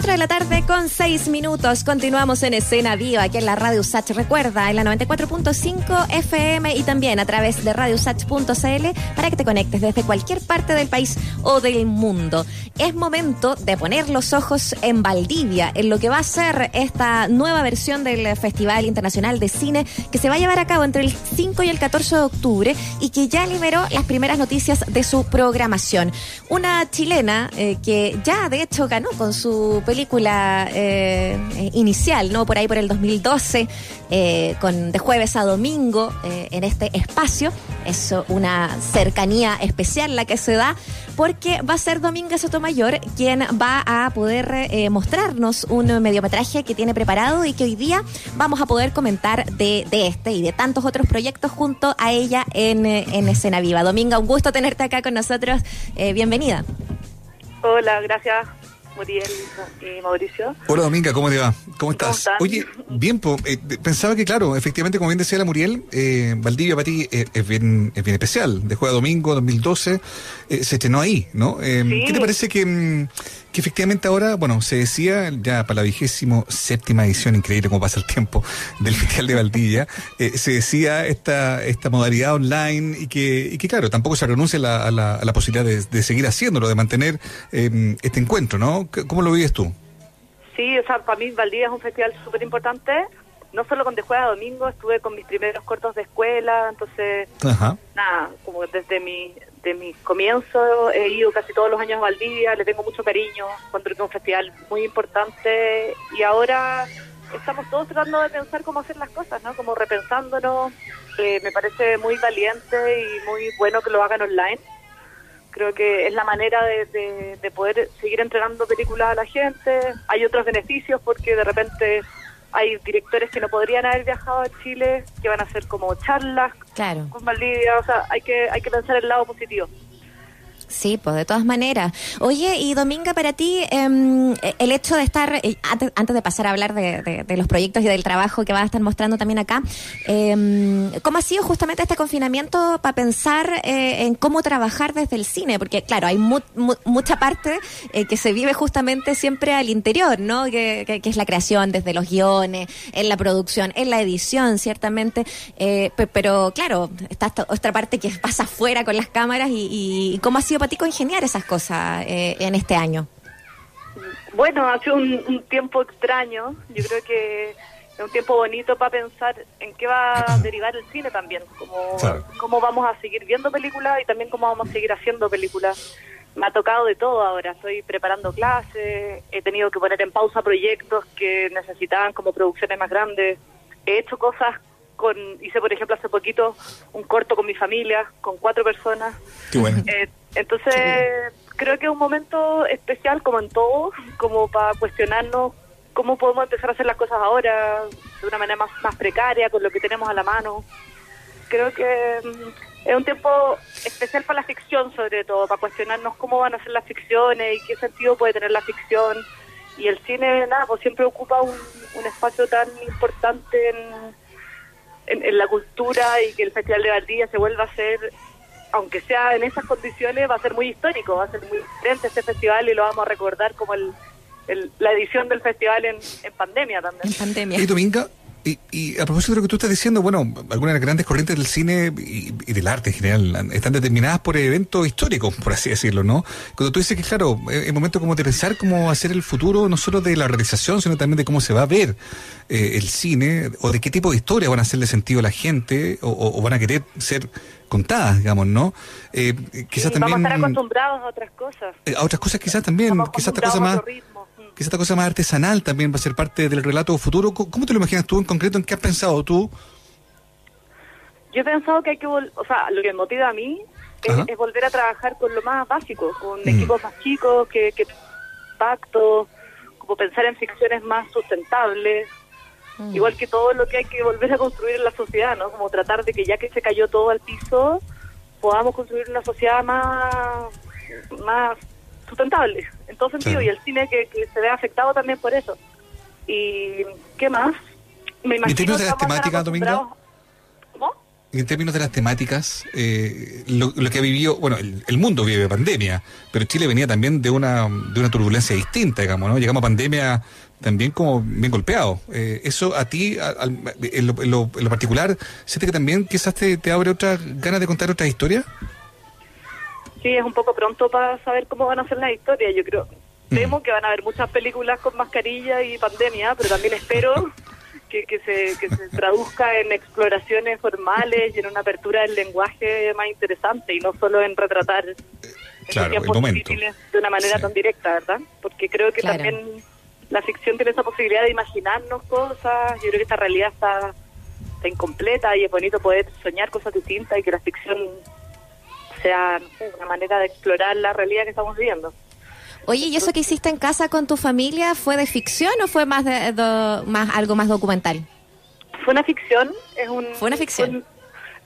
4 de la tarde con 6 minutos. Continuamos en escena viva aquí en la Radio Sach. Recuerda, en la 94.5 FM y también a través de radiosach.cl para que te conectes desde cualquier parte del país o del mundo. Es momento de poner los ojos en Valdivia, en lo que va a ser esta nueva versión del Festival Internacional de Cine que se va a llevar a cabo entre el 5 y el 14 de octubre y que ya liberó las primeras noticias de su programación. Una chilena eh, que ya de hecho ganó con su película eh, inicial, ¿no? Por ahí por el 2012, eh, con de jueves a domingo eh, en este espacio. Es una cercanía especial la que se da, porque va a ser Dominga Sotomayor quien va a poder mostrarnos un mediometraje que tiene preparado y que hoy día vamos a poder comentar de, este y de tantos otros proyectos junto a ella en, en Escena Viva. Dominga, un gusto tenerte acá con nosotros. bienvenida. Hola, gracias Muriel y Mauricio. Hola Dominga, ¿cómo te va? ¿Cómo estás? Oye, bien, eh, pensaba que claro, efectivamente, como bien decía la Muriel, eh, Valdivia para ti eh, es, bien, es bien especial. De Juega Domingo 2012, eh, se estrenó ahí, ¿no? ¿Qué te parece que, mm, que efectivamente ahora, bueno, se decía ya para la vigésimo séptima edición, increíble cómo pasa el tiempo, del Festival de Valdivia, se decía esta, esta modalidad online y que, y que claro, tampoco se renuncia a la, a la, posibilidad de, seguir haciéndolo, de mantener este encuentro, ¿no? ¿Cómo lo vives tú? Sí, o sea, para mí Valdivia es un festival súper importante, no solo con De Jueves a Domingo, estuve con mis primeros cortos de escuela, entonces, nada, como desde mi, de mi comienzo he ido casi todos los años a Valdivia, le tengo mucho cariño, encuentro que es un festival muy importante y ahora estamos todos tratando de pensar cómo hacer las cosas, ¿no? Como repensándonos, eh, me parece muy valiente y muy bueno que lo hagan online creo que es la manera de, de, poder seguir entregando películas a la gente. Hay otros beneficios porque de repente hay directores que no podrían haber viajado a Chile, que van a hacer como charlas con Valdivia, o sea, hay que, hay que pensar el lado positivo. Sí, pues de todas maneras. Oye, y Dominga, para ti, em, el hecho de estar, eh, antes, de pasar a hablar de, los proyectos y del trabajo que vas a estar mostrando también acá, eh, ¿cómo ha sido justamente este confinamiento para pensar eh, en cómo trabajar desde el cine? Porque, claro, hay mucha parte eh, que se vive justamente siempre al interior, ¿no? Que, es la creación desde los guiones, en la producción, en la edición, ciertamente. pero, claro, está esta otra parte que pasa afuera con las cámaras y, y cómo ha sido para ti ingeniar esas cosas eh, en este año? Bueno, ha sido un, tiempo extraño. Yo creo que es un tiempo bonito para pensar en qué va a derivar el cine también, como cómo vamos a seguir viendo películas y también cómo vamos a seguir haciendo películas. Me ha tocado de todo ahora, estoy preparando clases, he tenido que poner en pausa proyectos que necesitaban como producciones más grandes, he hecho cosas con, hice por ejemplo hace poquito un corto con mi familia, con cuatro personas. Qué bueno. Eh, entonces, creo que es un momento especial, como en todo, como para cuestionarnos cómo podemos empezar a hacer las cosas ahora de una manera más, más precaria, con lo que tenemos a la mano. Creo que mm, es un tiempo especial para la ficción, sobre todo, para cuestionarnos cómo van a ser las ficciones y qué sentido puede tener la ficción. Y el cine, nada, pues siempre ocupa un, un espacio tan importante en, en, la cultura y que el Festival de Valdivia se vuelva a ser aunque sea en esas condiciones, va a ser muy histórico, va a ser muy diferente este festival y lo vamos a recordar como el, la edición del festival en, pandemia también. En pandemia. Y Dominga, y, a propósito de lo que tú estás diciendo, bueno, algunas de las grandes corrientes del cine y, del arte en general están determinadas por eventos históricos, por así decirlo, ¿no? Cuando tú dices que, claro, es momento como de pensar cómo hacer el futuro, no solo de la realización, sino también de cómo se va a ver eh, el cine, o de qué tipo de historias van a hacerle sentido a la gente, o van a querer ser contadas, digamos, ¿no? Eh, quizás también... Vamos a estar acostumbrados a otras cosas. Eh, a otras cosas quizás también, quizás esta cosa más... Quizás esta cosa más artesanal también va a ser parte del relato futuro. ¿Cómo te lo imaginas tú en concreto? ¿En qué has pensado tú? Yo he pensado que hay que, o sea, lo que me motiva a mí es, volver a trabajar con lo más básico, con mm. equipos más chicos, que, que pacto, como pensar en ficciones más sustentables, Mm. Igual que todo lo que hay que volver a construir en la sociedad, ¿no? Como tratar de que ya que se cayó todo al piso, podamos construir una sociedad más, más sustentable, en todo sentido, y el cine que, se ve afectado también por eso. ¿Y qué más? Me imagino ¿Y de las temáticas, Domingo? ¿Cómo? en términos de las temáticas, eh, lo, que ha vivido, bueno, el, mundo vive pandemia, pero Chile venía también de una, de una turbulencia distinta, digamos, ¿no? Llegamos a pandemia también como bien golpeado. Eh, eso a ti, en, lo, particular, ¿sientes que también quizás te, te abre otra ganas de contar otra historia? Sí, es un poco pronto para saber cómo van a ser las historias, yo creo. Temo mm. que van a haber muchas películas con mascarilla y pandemia, pero también espero que, que, se, que se traduzca en exploraciones formales y en una apertura del lenguaje más interesante y no solo en retratar claro, el momento. de una manera tan directa, ¿verdad? Porque creo que también la ficción tiene esa posibilidad de imaginarnos cosas. Yo creo que esta realidad está, está incompleta y es bonito poder soñar cosas distintas y que la ficción sea una manera de explorar la realidad que estamos viviendo. Oye, ¿y eso que hiciste en casa con tu familia fue de ficción o fue más de, más algo más documental? Fue una ficción, es un Fue una ficción.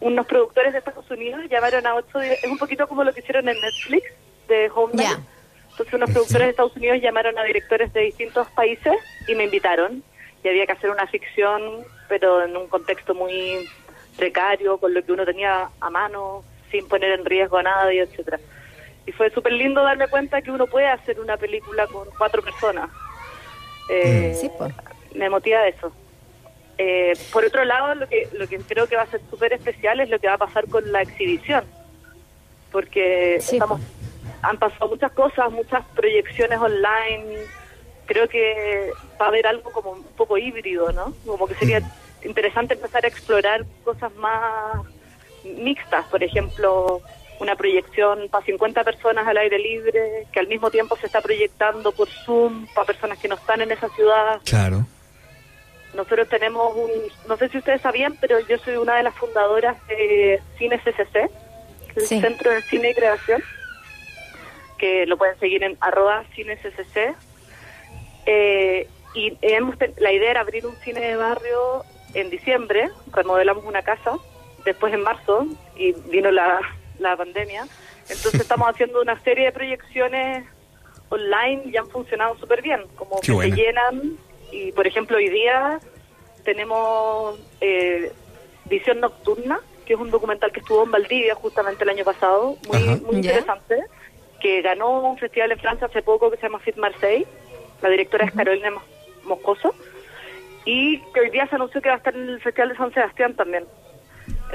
unos productores de Estados Unidos llamaron a ocho, es un poquito como lo que hicieron en Netflix de Homeland. Entonces unos productores de Estados Unidos llamaron a directores de distintos países y me invitaron. Y había que hacer una ficción, pero en un contexto muy precario, con lo que uno tenía a mano, sin poner en riesgo a nadie, etcétera y fue súper lindo darme cuenta que uno puede hacer una película con cuatro personas. Eh, mm. sí, pues. Me motiva eso. Eh, por otro lado, lo que, lo que creo que va a ser súper especial es lo que va a pasar con la exhibición, porque estamos, han pasado muchas cosas, muchas proyecciones online. Creo que va a haber algo como un poco híbrido, ¿no? Como que sería mm. interesante empezar a explorar cosas más mixtas, por ejemplo, una proyección para 50 personas al aire libre, que al mismo tiempo se está proyectando por Zoom para personas que no están en esa ciudad. Claro. Nosotros tenemos un, no sé si ustedes sabían, pero yo soy una de las fundadoras de Cine CCC, el Centro de Cine y Creación, que lo pueden seguir en arroba cine CCC. Eh, y hemos la idea era abrir un cine de barrio en diciembre, remodelamos una casa, después en marzo, y vino la la pandemia. Entonces estamos haciendo una serie de proyecciones online y han funcionado súper bien, como que se llenan. Y por ejemplo, hoy día tenemos eh, Visión Nocturna, que es un documental que estuvo en Valdivia justamente el año pasado, muy, muy interesante, que ganó un festival en Francia hace poco que se llama Fit Marseille. La directora es Carolina Moscoso. Y que hoy día se anunció que va a estar en el Festival de San Sebastián también.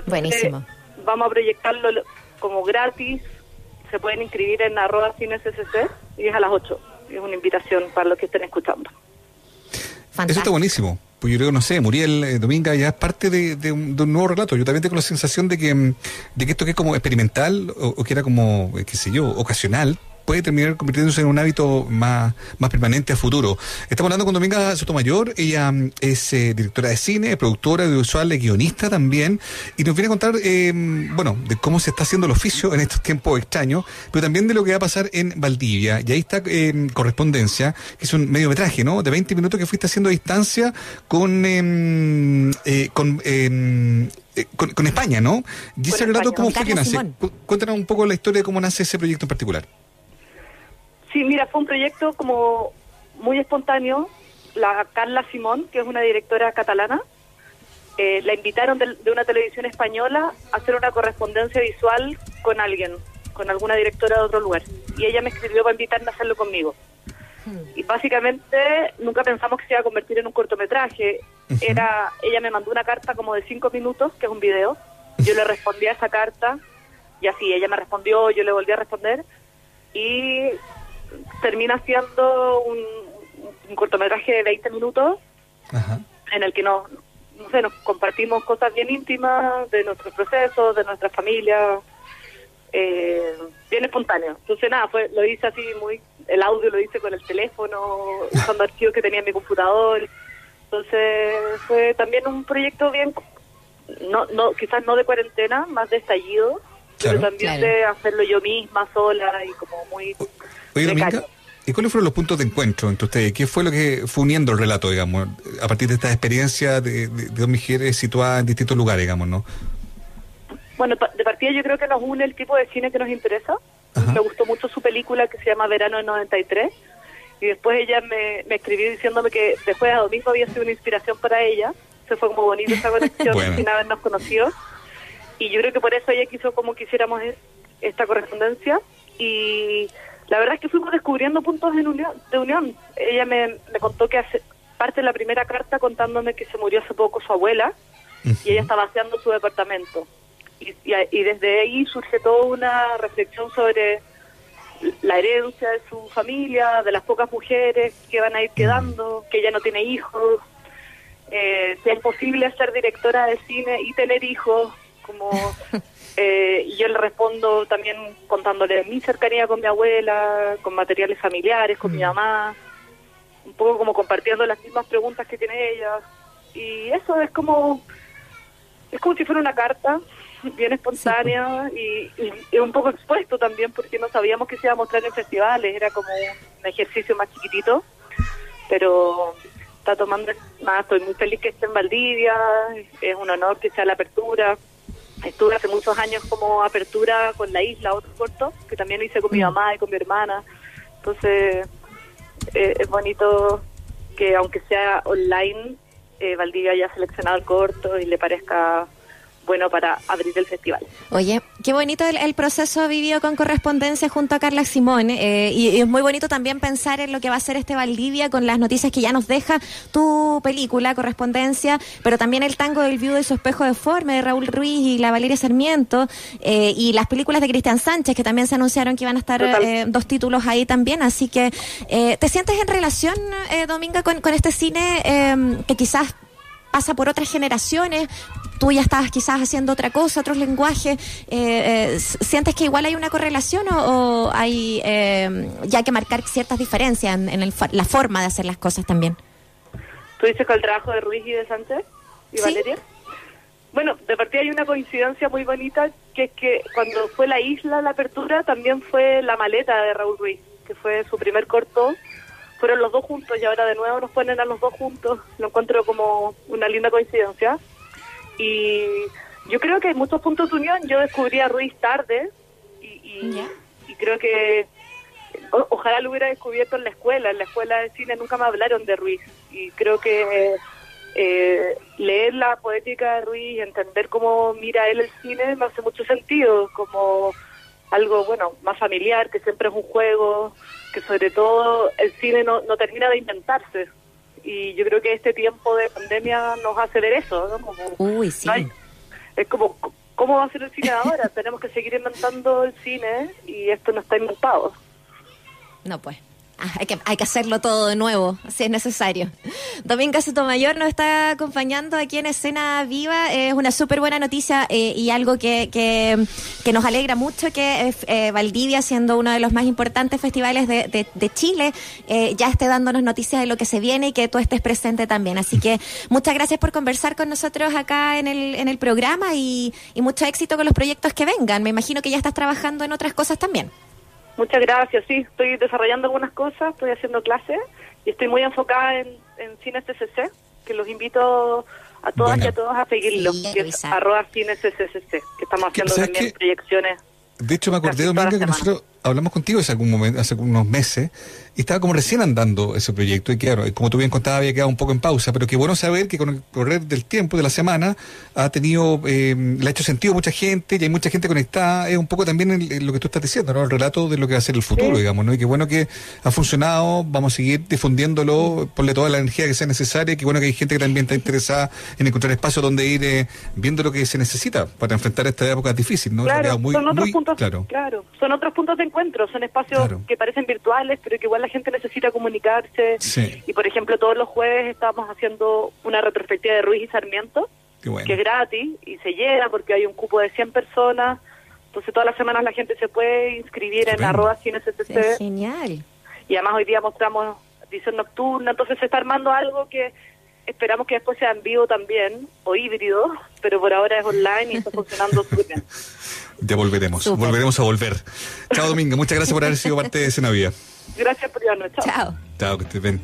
Buenísimo. Vamos a proyectarlo como gratis. Se pueden inscribir en arroba cinescc y es a las 8. Es una invitación para los que estén escuchando. Eso está buenísimo. Pues yo creo, no sé, Muriel eh, Dominga ya es parte de, un, nuevo relato. Yo también tengo la sensación de que, mm, de que esto que es como experimental o, o que era como, eh, qué sé yo, ocasional, puede terminar convirtiéndose en un hábito más, más permanente a futuro. Estamos hablando con Dominga Sotomayor, ella mm, es eh, directora de cine, productora audiovisual, guionista también, y nos viene a contar, eh, bueno, de cómo se está haciendo el oficio en estos tiempos extraños, pero también de lo que va a pasar en Valdivia. Y ahí está eh, Correspondencia, que es un mediometraje, ¿no? De 20 minutos que fuiste haciendo a distancia con, em, con con, España, ¿no? Dice relato cómo fue que nace. Cuéntanos un poco la historia de cómo nace ese proyecto en particular. Sí, mira, fue un proyecto como muy espontáneo. La Carla Simón, que es una directora catalana, eh, la invitaron de, una televisión española a hacer una correspondencia visual con alguien, con alguna directora de otro lugar. Y ella me escribió para invitarme a hacerlo conmigo. Y básicamente nunca pensamos que se iba a convertir en un cortometraje. Era, ella me mandó una carta como de cinco minutos, que es un video. Yo le respondí a esa carta y así ella me respondió, yo le volví a responder y termina siendo un, cortometraje de 20 minutos en el que nos, no sé, nos compartimos cosas bien íntimas de nuestros procesos, de nuestra familia, eh, bien espontáneo. Entonces nada, fue, lo hice así muy, el audio lo hice con el teléfono, usando archivos que tenía en mi computador. Entonces fue también un proyecto bien, no, no quizás no de cuarentena, más de estallido, pero también de hacerlo yo misma sola y como muy Oye, ¿y cuáles fueron los puntos de encuentro entre ustedes? ¿Qué fue lo que fue uniendo el relato, digamos, a partir de esta experiencia de, dos mujeres situadas en distintos lugares, digamos, ¿no? Bueno, de partida yo creo que nos une el tipo de cine que nos interesa. Me gustó mucho su película que se llama Verano del 93 y después ella me, me escribió diciéndome que después de domingo había sido una inspiración para ella. Se fue como bonito esa conexión sin habernos conocido. y yo creo que por eso ella quiso como quisiéramos esta correspondencia y la verdad es que fuimos descubriendo puntos de unión. De unión. Ella me, me contó que hace parte de la primera carta contándome que se murió hace poco su abuela y ella estaba vaciando su departamento. Y, y, desde ahí surge toda una reflexión sobre la herencia de su familia, de las pocas mujeres que van a ir quedando, que ella no tiene hijos, eh, si es posible ser directora de cine y tener hijos, como eh, y yo le respondo también contándole mi cercanía con mi abuela, con materiales familiares, con mi mm. mamá, un poco como compartiendo las mismas preguntas que tiene ella. Y eso es como, es como si fuera una carta bien espontánea y, un poco expuesto también porque no sabíamos que se iba a mostrar en festivales, era como un ejercicio más chiquitito, pero está tomando, nada, estoy muy feliz que esté en Valdivia, es un honor que sea la apertura. Estuve hace muchos años como apertura con la isla, otro corto, que también lo hice con mi mm. mamá y con mi hermana. Entonces, eh, es bonito que aunque sea online, eh, Valdivia haya seleccionado el corto y le parezca bueno para abrir el festival. Oye, qué bonito el, proceso vivido con correspondencia junto a Carla Simón eh, y, es muy bonito también pensar en lo que va a ser este Valdivia con las noticias que ya nos deja tu película, correspondencia, pero también el tango del viudo y su espejo deforme de Raúl Ruiz y la Valeria Sarmiento eh, y las películas de Cristian Sánchez que también se anunciaron que iban a estar eh, dos títulos ahí también, así que ¿te sientes en relación, Dominga, con, con este cine que quizás pasa por otras generaciones, tú ya estabas quizás haciendo otra cosa, otros lenguajes, eh, eh, ¿sientes que igual hay una correlación o, hay eh, ya que marcar ciertas diferencias en, la forma de hacer las cosas también? ¿Tú dices con el trabajo de Ruiz y de Sánchez y Valeria? Bueno, de partida hay una coincidencia muy bonita, que es que cuando fue la isla, la apertura, también fue la maleta de Raúl Ruiz, que fue su primer corto fueron los dos juntos y ahora de nuevo nos ponen a los dos juntos. Lo encuentro como una linda coincidencia. Y yo creo que hay muchos puntos de unión. Yo descubrí a Ruiz tarde y, creo que ojalá lo hubiera descubierto en la escuela. En la escuela de cine nunca me hablaron de Ruiz y creo que eh, leer la poética de Ruiz, entender cómo mira él el cine, me hace mucho sentido, como algo, bueno, más familiar, que siempre es un juego, que sobre todo el cine no, no termina de inventarse. Y yo creo que este tiempo de pandemia nos hace ver eso, ¿no? Uy, sí. es como, ¿cómo va a ser el cine ahora? Tenemos que seguir inventando el cine y esto no está inventado. No, pues. Ah, hay, que, hay que hacerlo todo de nuevo, si es necesario. Domingo Sotomayor nos está acompañando aquí en Escena Viva. Es una súper buena noticia eh, y algo que, que, nos alegra mucho que eh, Valdivia, siendo uno de los más importantes festivales de, de, Chile, eh, ya esté dándonos noticias de lo que se viene y que tú estés presente también. Así que muchas gracias por conversar con nosotros acá en el, en el programa y, y mucho éxito con los proyectos que vengan. Me imagino que ya estás trabajando en otras cosas también. Muchas gracias, sí, estoy desarrollando algunas cosas, estoy haciendo clases y estoy muy enfocada en, en Cines TCC, que los invito a todas y a todos a seguirlo, que es arroba Cines que estamos haciendo también proyecciones. De hecho, me acordé, Domingo, que nosotros hablamos contigo hace algún momento, hace unos meses, y estaba como recién andando ese proyecto, y claro, como tú bien contabas, había quedado un poco en pausa, pero qué bueno saber que con el correr del tiempo, de la semana, ha tenido, eh, le ha hecho sentido a mucha gente, y hay mucha gente conectada, es un poco también lo que tú estás diciendo, ¿no? El relato de lo que va a ser el futuro, digamos, ¿no? Y qué bueno que ha funcionado, vamos a seguir difundiéndolo, ponle toda la energía que sea necesaria, qué bueno que hay gente que también está interesada en encontrar espacios donde ir eh, viendo lo que se necesita para enfrentar esta época difícil, ¿no? Claro, son otros puntos, claro. claro, son otros puntos de encuentro, son espacios que parecen virtuales, pero que igual la gente necesita comunicarse. Y por ejemplo, todos los jueves estamos haciendo una retrospectiva de Ruiz y Sarmiento, que es gratis y se llena porque hay un cupo de 100 personas. Entonces todas las semanas la gente se puede inscribir en arroba CineCTC. Genial. Y además hoy día mostramos edición nocturna, entonces se está armando algo que esperamos que después sea en vivo también, o híbrido, pero por ahora es online y está funcionando súper bien. Ya volveremos, volveremos a volver. Chao Domingo, muchas gracias por haber sido parte de Escena Vida. Gracias por llamarnos. Chao. Chao, que estés bien.